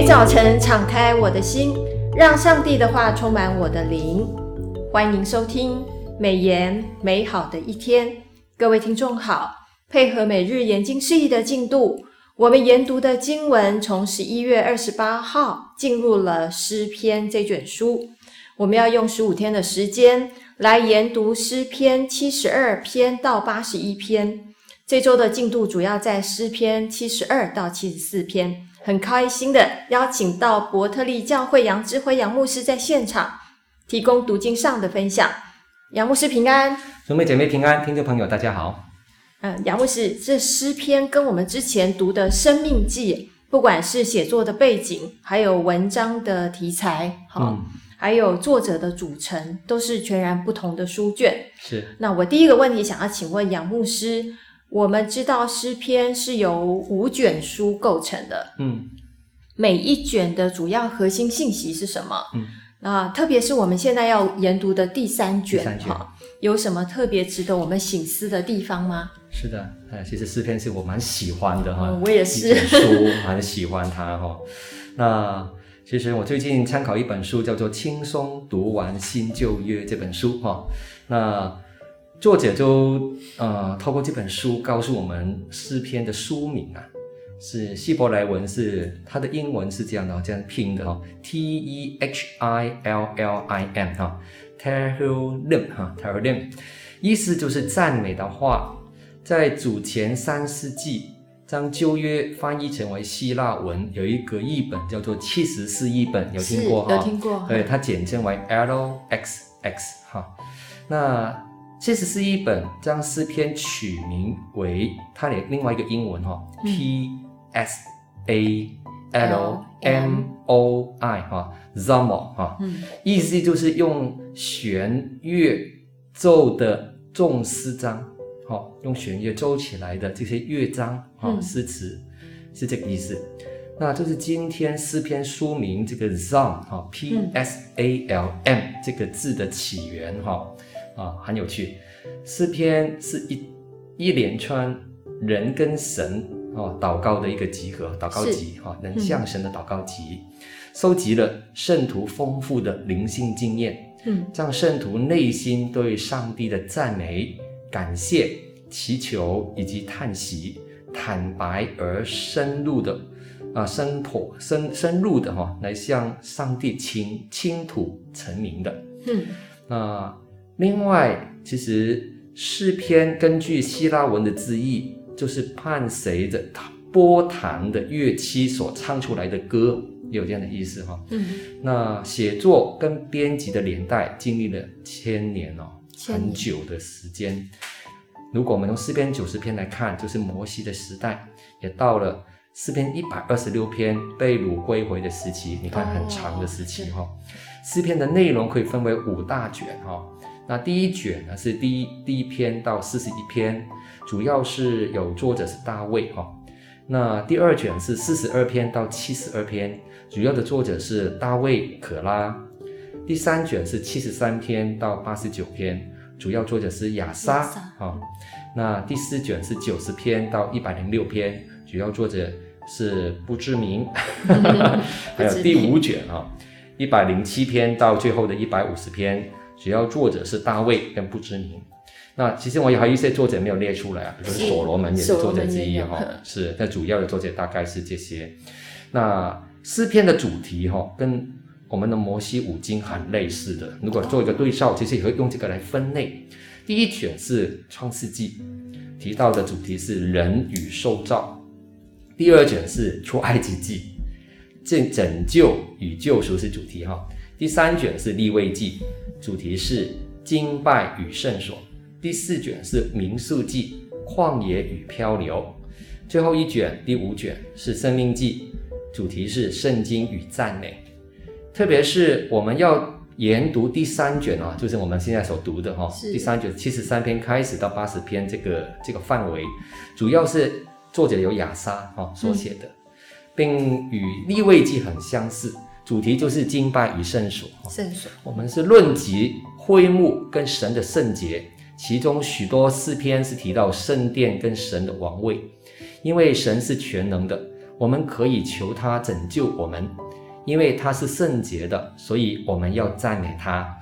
每早晨敞开我的心，让上帝的话充满我的灵。欢迎收听美言美好的一天，各位听众好。配合每日研经释义的进度，我们研读的经文从十一月二十八号进入了诗篇这卷书。我们要用十五天的时间来研读诗篇七十二篇到八十一篇。这周的进度主要在诗篇七十二到七十四篇。很开心的邀请到伯特利教会杨志辉杨牧师在现场提供读经上的分享。杨牧师平安，兄妹姐妹平安，听众朋友大家好。嗯，杨牧师，这诗篇跟我们之前读的《生命记》，不管是写作的背景，还有文章的题材，好、嗯，还有作者的组成，都是全然不同的书卷。是。那我第一个问题想要请问杨牧师。我们知道诗篇是由五卷书构成的，嗯，每一卷的主要核心信息是什么？嗯，那特别是我们现在要研读的第三卷，哈，有什么特别值得我们省思的地方吗？是的，哎，其实诗篇是我蛮喜欢的哈，嗯，我也是，书很喜欢它哈。那其实我最近参考一本书，叫做《轻松读完新旧约》这本书哈，那。作者就呃透过这本书告诉我们诗篇的书名啊，是希伯来文，是它的英文是这样的，这样拼的哈，T E H I L L I M 哈，Tehillim 哈，Tehillim，意思就是赞美的话，在主前三世纪将旧约翻译成为希腊文，有一个译本叫做七十四译本，有听过哈？有听过。对，它简称为 LXX 哈，那。七十是一本将诗篇取名为它的另外一个英文哈、嗯、，P S A L M O I 哈，Psalm 哈，意思就是用弦乐奏的重诗章，哈，用弦乐奏起来的这些乐章哈，诗词是这个意思。那就是今天诗篇书名这个 Psalm 哈，P S A L M 这个字的起源哈。啊，很有趣。诗篇是一一连串人跟神啊祷告的一个集合，祷告集哈，人向神的祷告集，收集了圣徒丰富的灵性经验，嗯，让圣徒内心对上帝的赞美、感谢、祈求以及叹息，坦白而深入的啊，深剖深深入的哈，来向上帝倾倾吐陈明的，嗯，那。另外，其实诗篇根据希腊文的字义，就是伴随着波弹的乐器所唱出来的歌，有这样的意思哈。嗯，那写作跟编辑的年代经历了千年哦，很久的时间。如果我们用诗篇九十篇来看，就是摩西的时代，也到了诗篇一百二十六篇被掳归回的时期。你看，很长的时期哈。诗篇的内容可以分为五大卷哈。那第一卷呢，是第一第一篇到四十一篇，主要是有作者是大卫哈。那第二卷是四十二篇到七十二篇，主要的作者是大卫、可拉。第三卷是七十三篇到八十九篇，主要作者是亚莎哈。那第四卷是九十篇到一百零六篇，主要作者是不知名。还有第五卷啊，一百零七篇到最后的一百五十篇。主要作者是大卫跟不知名，那其实我也还有一些作者没有列出来啊，比如说所罗门也是作者之一哈，是，那主要的作者大概是这些。那诗篇的主题哈，跟我们的摩西五经很类似的，如果做一个对照，其实也会用这个来分类。第一卷是创世纪，提到的主题是人与受造；第二卷是出埃及记，这拯救与救赎是主题哈。第三卷是立位记，主题是敬拜与圣所。第四卷是民宿记，旷野与漂流。最后一卷第五卷是生命记，主题是圣经与赞美。特别是我们要研读第三卷啊，就是我们现在所读的哈，第三卷七十三篇开始到八十篇这个这个范围，主要是作者有亚萨哈所写的，并与立位记很相似。主题就是敬拜与圣所。圣所，我们是论及会幕跟神的圣洁，其中许多诗篇是提到圣殿跟神的王位，因为神是全能的，我们可以求他拯救我们，因为他是圣洁的，所以我们要赞美他。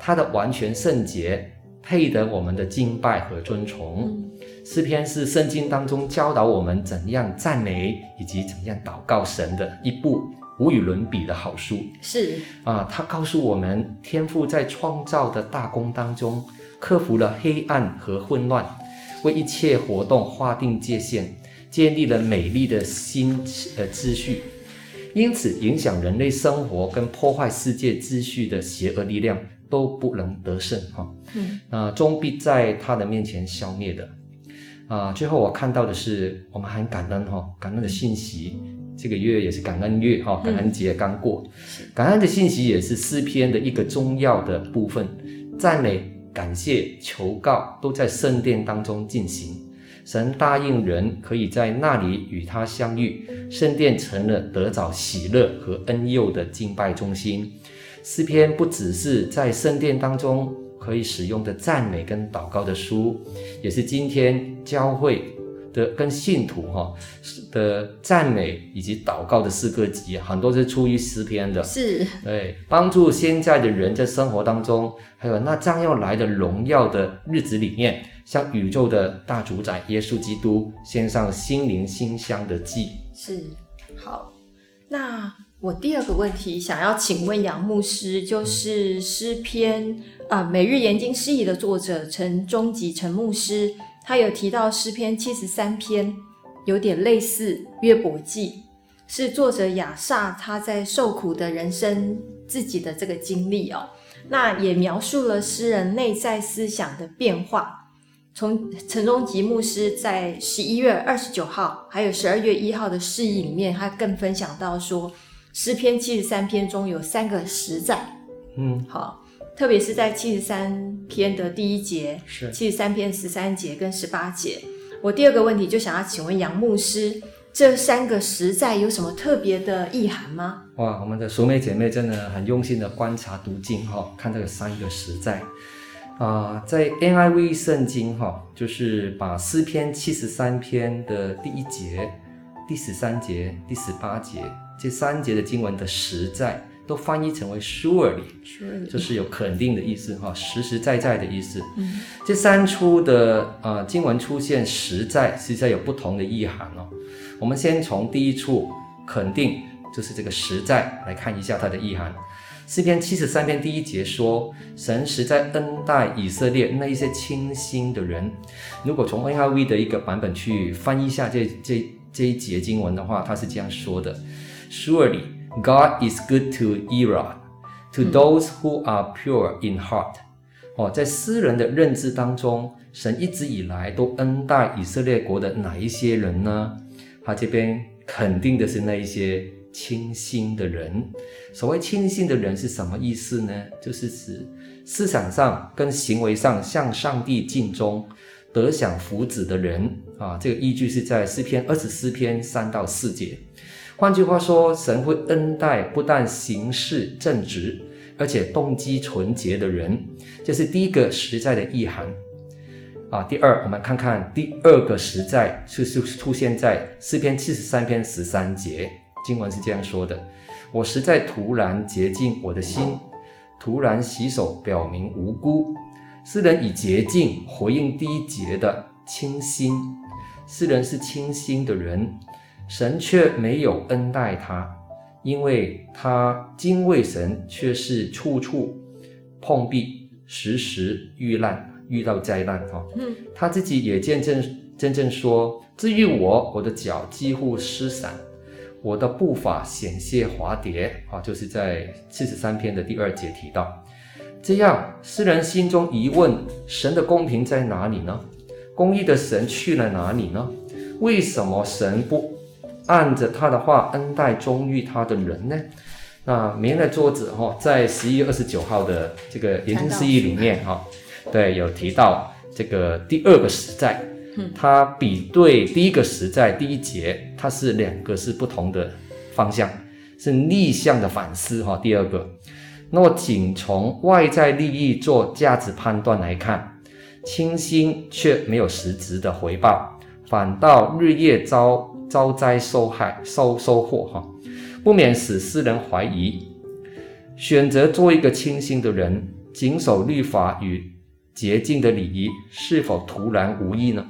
他的完全圣洁配得我们的敬拜和尊崇。嗯、诗篇是圣经当中教导我们怎样赞美以及怎样祷告神的一部无与伦比的好书。是啊，他告诉我们，天父在创造的大功当中，克服了黑暗和混乱，为一切活动划定界限。建立了美丽的新呃秩序，因此影响人类生活跟破坏世界秩序的邪恶力量都不能得胜哈。嗯，啊，终必在他的面前消灭的。啊，最后我看到的是，我们很感恩哈，感恩的信息。这个月也是感恩月哈，感恩节刚过，感恩的信息也是诗篇的一个重要的部分，赞美、感谢、求告都在圣殿当中进行。神答应人可以在那里与他相遇，圣殿成了得着喜乐和恩佑的敬拜中心。诗篇不只是在圣殿当中可以使用的赞美跟祷告的书，也是今天教会的跟信徒哈的赞美以及祷告的诗歌集，很多是出于诗篇的。是，对，帮助现在的人在生活当中，还有那将要来的荣耀的日子里面。向宇宙的大主宰耶稣基督献上心灵馨香的祭。是，好。那我第二个问题想要请问杨牧师，就是诗篇啊、呃，每日研经释义的作者陈忠吉陈牧师，他有提到诗篇七十三篇有点类似约伯记，是作者雅萨他在受苦的人生自己的这个经历哦。那也描述了诗人内在思想的变化。从陈忠吉牧师在十一月二十九号，还有十二月一号的释义里面，他更分享到说，诗篇七十三篇中有三个实在，嗯，好，特别是在七十三篇的第一节，是七十三篇十三节跟十八节。我第二个问题就想要请问杨牧师，这三个实在有什么特别的意涵吗？哇，我们的熟妹姐妹真的很用心的观察读经哈，看这个三个实在。啊、呃，在 NIV 圣经哈，就是把诗篇七十三篇的第一节、第十三节、第十八节这三节的经文的实在，都翻译成为 surely，surely 就是有肯定的意思哈，实实在在的意思。嗯，这三处的啊、呃、经文出现实在，实在有不同的意涵哦。我们先从第一处肯定，就是这个实在来看一下它的意涵。诗篇七十三篇第一节说：“神实在恩待以色列那一些清心的人。”如果从 NIV 的一个版本去翻译一下这这这一节经文的话，他是这样说的：“Surely God is good to Israel, to those who are pure in heart。”哦，在诗人的认知当中，神一直以来都恩待以色列国的哪一些人呢？他这边肯定的是那一些。清心的人，所谓清心的人是什么意思呢？就是指思想上跟行为上向上帝尽忠、得享福祉的人啊。这个依据是在诗篇二十四篇三到四节。换句话说，神会恩待不但行事正直，而且动机纯洁的人。这是第一个实在的意涵啊。第二，我们看看第二个实在，是是出现在诗篇七十三篇十三节。经文是这样说的：“我实在突然洁净我的心，突然洗手，表明无辜。诗人以洁净回应第一节的清心。诗人是清心的人，神却没有恩待他，因为他敬畏神，却是处处碰壁，时时遇难，遇到灾难。哈，嗯，他自己也见证见证说：至于我，我的脚几乎失散。”我的步伐险些滑跌啊，就是在七十三篇的第二节提到，这样诗人心中疑问：神的公平在哪里呢？公义的神去了哪里呢？为什么神不按着他的话恩待忠于他的人呢？那明的作者哈，在十一月二十九号的这个研经释义里面哈，对，有提到这个第二个实在。他比对第一个实在第一节，它是两个是不同的方向，是逆向的反思哈。第二个，那么仅从外在利益做价值判断来看，清新却没有实质的回报，反倒日夜遭遭灾受害受收获哈，不免使诗人怀疑，选择做一个清心的人，谨守律法与洁净的礼仪，是否徒然无益呢？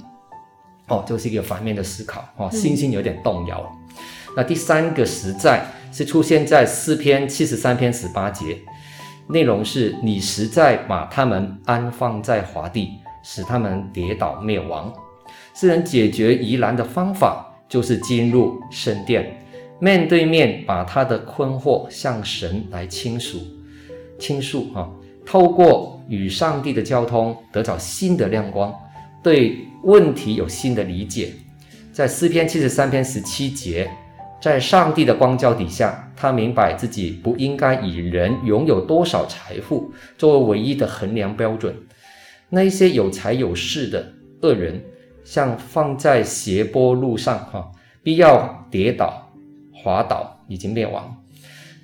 哦，就是一个反面的思考哦，信心有点动摇。嗯、那第三个实在是出现在诗篇七十三篇十八节，内容是你实在把他们安放在华地，使他们跌倒灭亡。诗人解决疑难的方法就是进入圣殿，面对面把他的困惑向神来倾诉，倾诉哈，透过与上帝的交通得到新的亮光，对问题有新的理解。在诗篇七十三篇十七节，在上帝的光照底下，他明白自己不应该以人拥有多少财富作为唯一的衡量标准。那一些有财有势的恶人，像放在斜坡路上，哈，必要跌倒、滑倒，已经灭亡。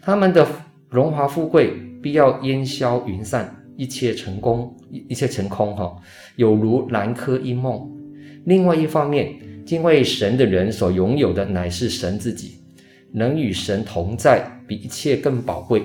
他们的荣华富贵必要烟消云散，一切成功，一切成空，哈，有如南柯一梦。另外一方面，敬畏神的人所拥有的乃是神自己，能与神同在，比一切更宝贵。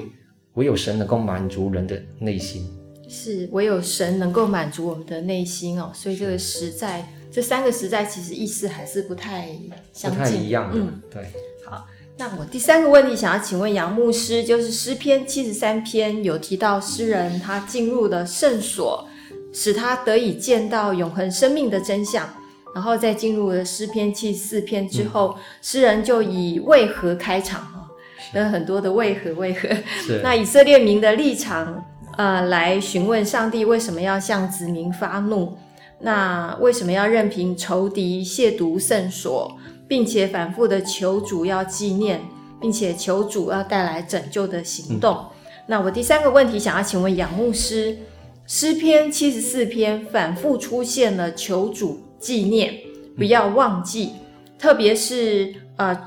唯有神能够满足人的内心，是唯有神能够满足我们的内心哦。所以这个实在。这三个时代其实意思还是不太相近，不太一样的。嗯，对。好，那我第三个问题想要请问杨牧师，就是诗篇七十三篇有提到诗人他进入了圣所，使他得以见到永恒生命的真相，然后在进入了诗篇七十四篇之后，嗯、诗人就以为何开场啊，有很多的为何为何。那以色列民的立场，呃，来询问上帝为什么要向子民发怒。那为什么要任凭仇敌亵渎圣所，并且反复的求主要纪念，并且求主要带来拯救的行动？嗯、那我第三个问题想要请问杨牧师，诗篇七十四篇反复出现了求主纪念，不要忘记，嗯、特别是呃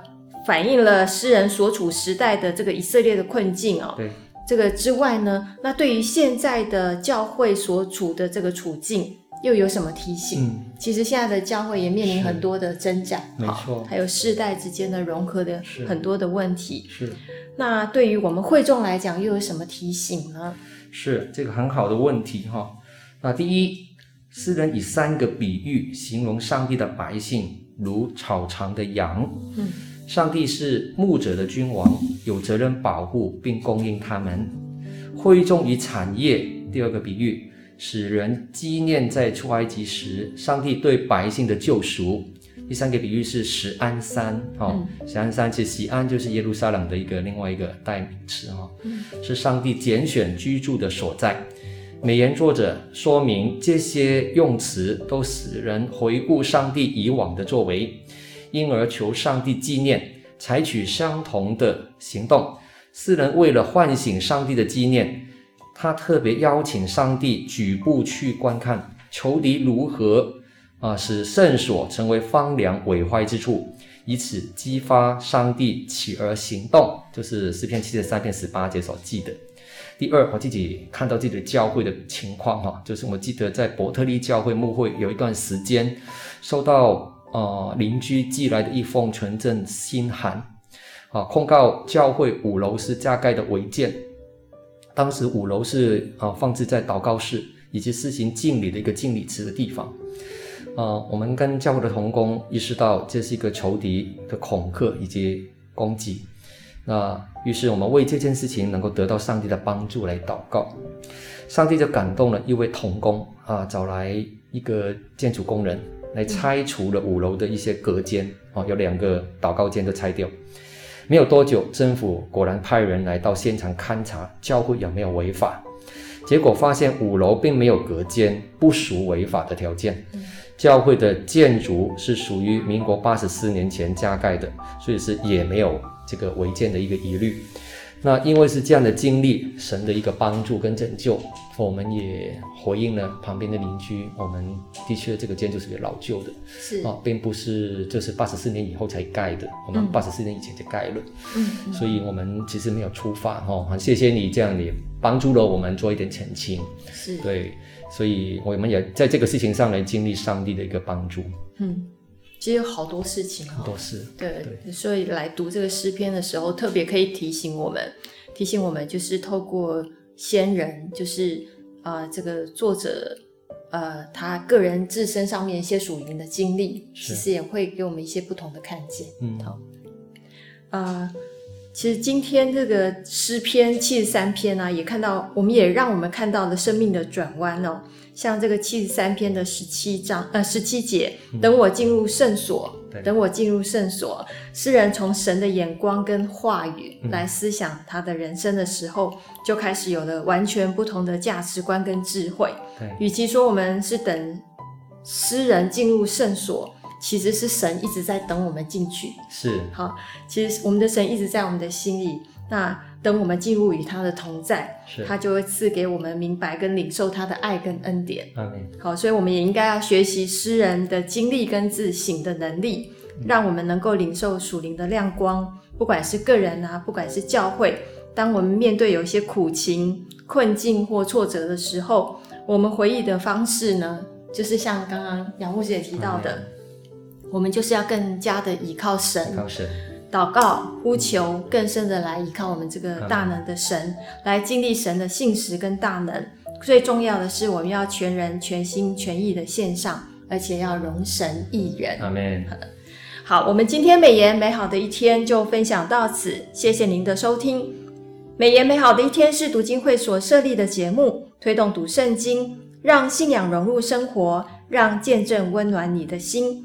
反映了诗人所处时代的这个以色列的困境哦。对，这个之外呢，那对于现在的教会所处的这个处境。又有什么提醒？嗯，其实现在的教会也面临很多的挣扎，没错，还有世代之间的融合的很多的问题。是，那对于我们会众来讲，又有什么提醒呢？是这个很好的问题哈。那第一，诗人以三个比喻形容上帝的百姓如草场的羊。嗯，上帝是牧者的君王，有责任保护并供应他们。会众与产业，第二个比喻。使人纪念在出埃及时，上帝对百姓的救赎。第三个比喻是石安山，哦，锡安山其实锡安就是耶路撒冷的一个另外一个代名词，哈，是上帝拣选居住的所在。美言作者说明这些用词都使人回顾上帝以往的作为，因而求上帝纪念，采取相同的行动。诗人为了唤醒上帝的纪念。他特别邀请上帝举步去观看仇敌如何啊，使圣所成为荒凉毁坏之处，以此激发上帝起而行动，就是诗篇七十三篇十八节所记的。第二，我自己看到自己的教会的情况哈，就是我记得在伯特利教会牧会有一段时间，收到呃邻居寄来的一封纯正信函，啊，控告教会五楼是加盖的违建。当时五楼是啊放置在祷告室以及施行敬礼的一个敬礼池的地方，啊，我们跟教会的同工意识到这是一个仇敌的恐吓以及攻击，那于是我们为这件事情能够得到上帝的帮助来祷告，上帝就感动了一位同工啊，找来一个建筑工人来拆除了五楼的一些隔间啊，有两个祷告间都拆掉。没有多久，政府果然派人来到现场勘察教会有没有违法，结果发现五楼并没有隔间，不属违法的条件。教会的建筑是属于民国八十四年前加盖的，所以是也没有这个违建的一个疑虑。那因为是这样的经历，神的一个帮助跟拯救，我们也回应了旁边的邻居。我们的确这个建筑是比较老旧的，是啊，并不是这是八十四年以后才盖的，我们八十四年以前就盖了。嗯，所以我们其实没有出发哈，很谢谢你这样也帮助了我们做一点澄清。是，对，所以我们也在这个事情上来经历上帝的一个帮助。嗯。其实有好多事情哈，都是对，对。所以来读这个诗篇的时候，特别可以提醒我们，提醒我们就是透过先人，就是啊、呃，这个作者呃，他个人自身上面一些属灵的经历，其实也会给我们一些不同的看见。嗯，好，呃，其实今天这个诗篇七十三篇呢、啊，也看到，我们也让我们看到了生命的转弯哦。像这个七十三篇的十七章，呃，十七节，等我进入圣所，嗯、等我进入圣所，诗人从神的眼光跟话语来思想他的人生的时候，嗯、就开始有了完全不同的价值观跟智慧。对，与其说我们是等诗人进入圣所，其实是神一直在等我们进去。是，好，其实我们的神一直在我们的心里。那等我们进入与他的同在，是他就会赐给我们明白跟领受他的爱跟恩典。嗯、好，所以我们也应该要学习诗人的经历跟自省的能力，嗯、让我们能够领受属灵的亮光。不管是个人啊，不管是教会，当我们面对有一些苦情、困境或挫折的时候，我们回忆的方式呢，就是像刚刚杨牧师也提到的，嗯、我们就是要更加的依靠神。依靠神祷告、呼求，更深的来依靠我们这个大能的神，嗯、来经历神的信实跟大能。最重要的是，我们要全人、全心、全意的献上，而且要容神一人。阿门。好，我们今天美言美好的一天就分享到此，谢谢您的收听。美言美好的一天是读经会所设立的节目，推动读圣经，让信仰融入生活，让见证温暖你的心。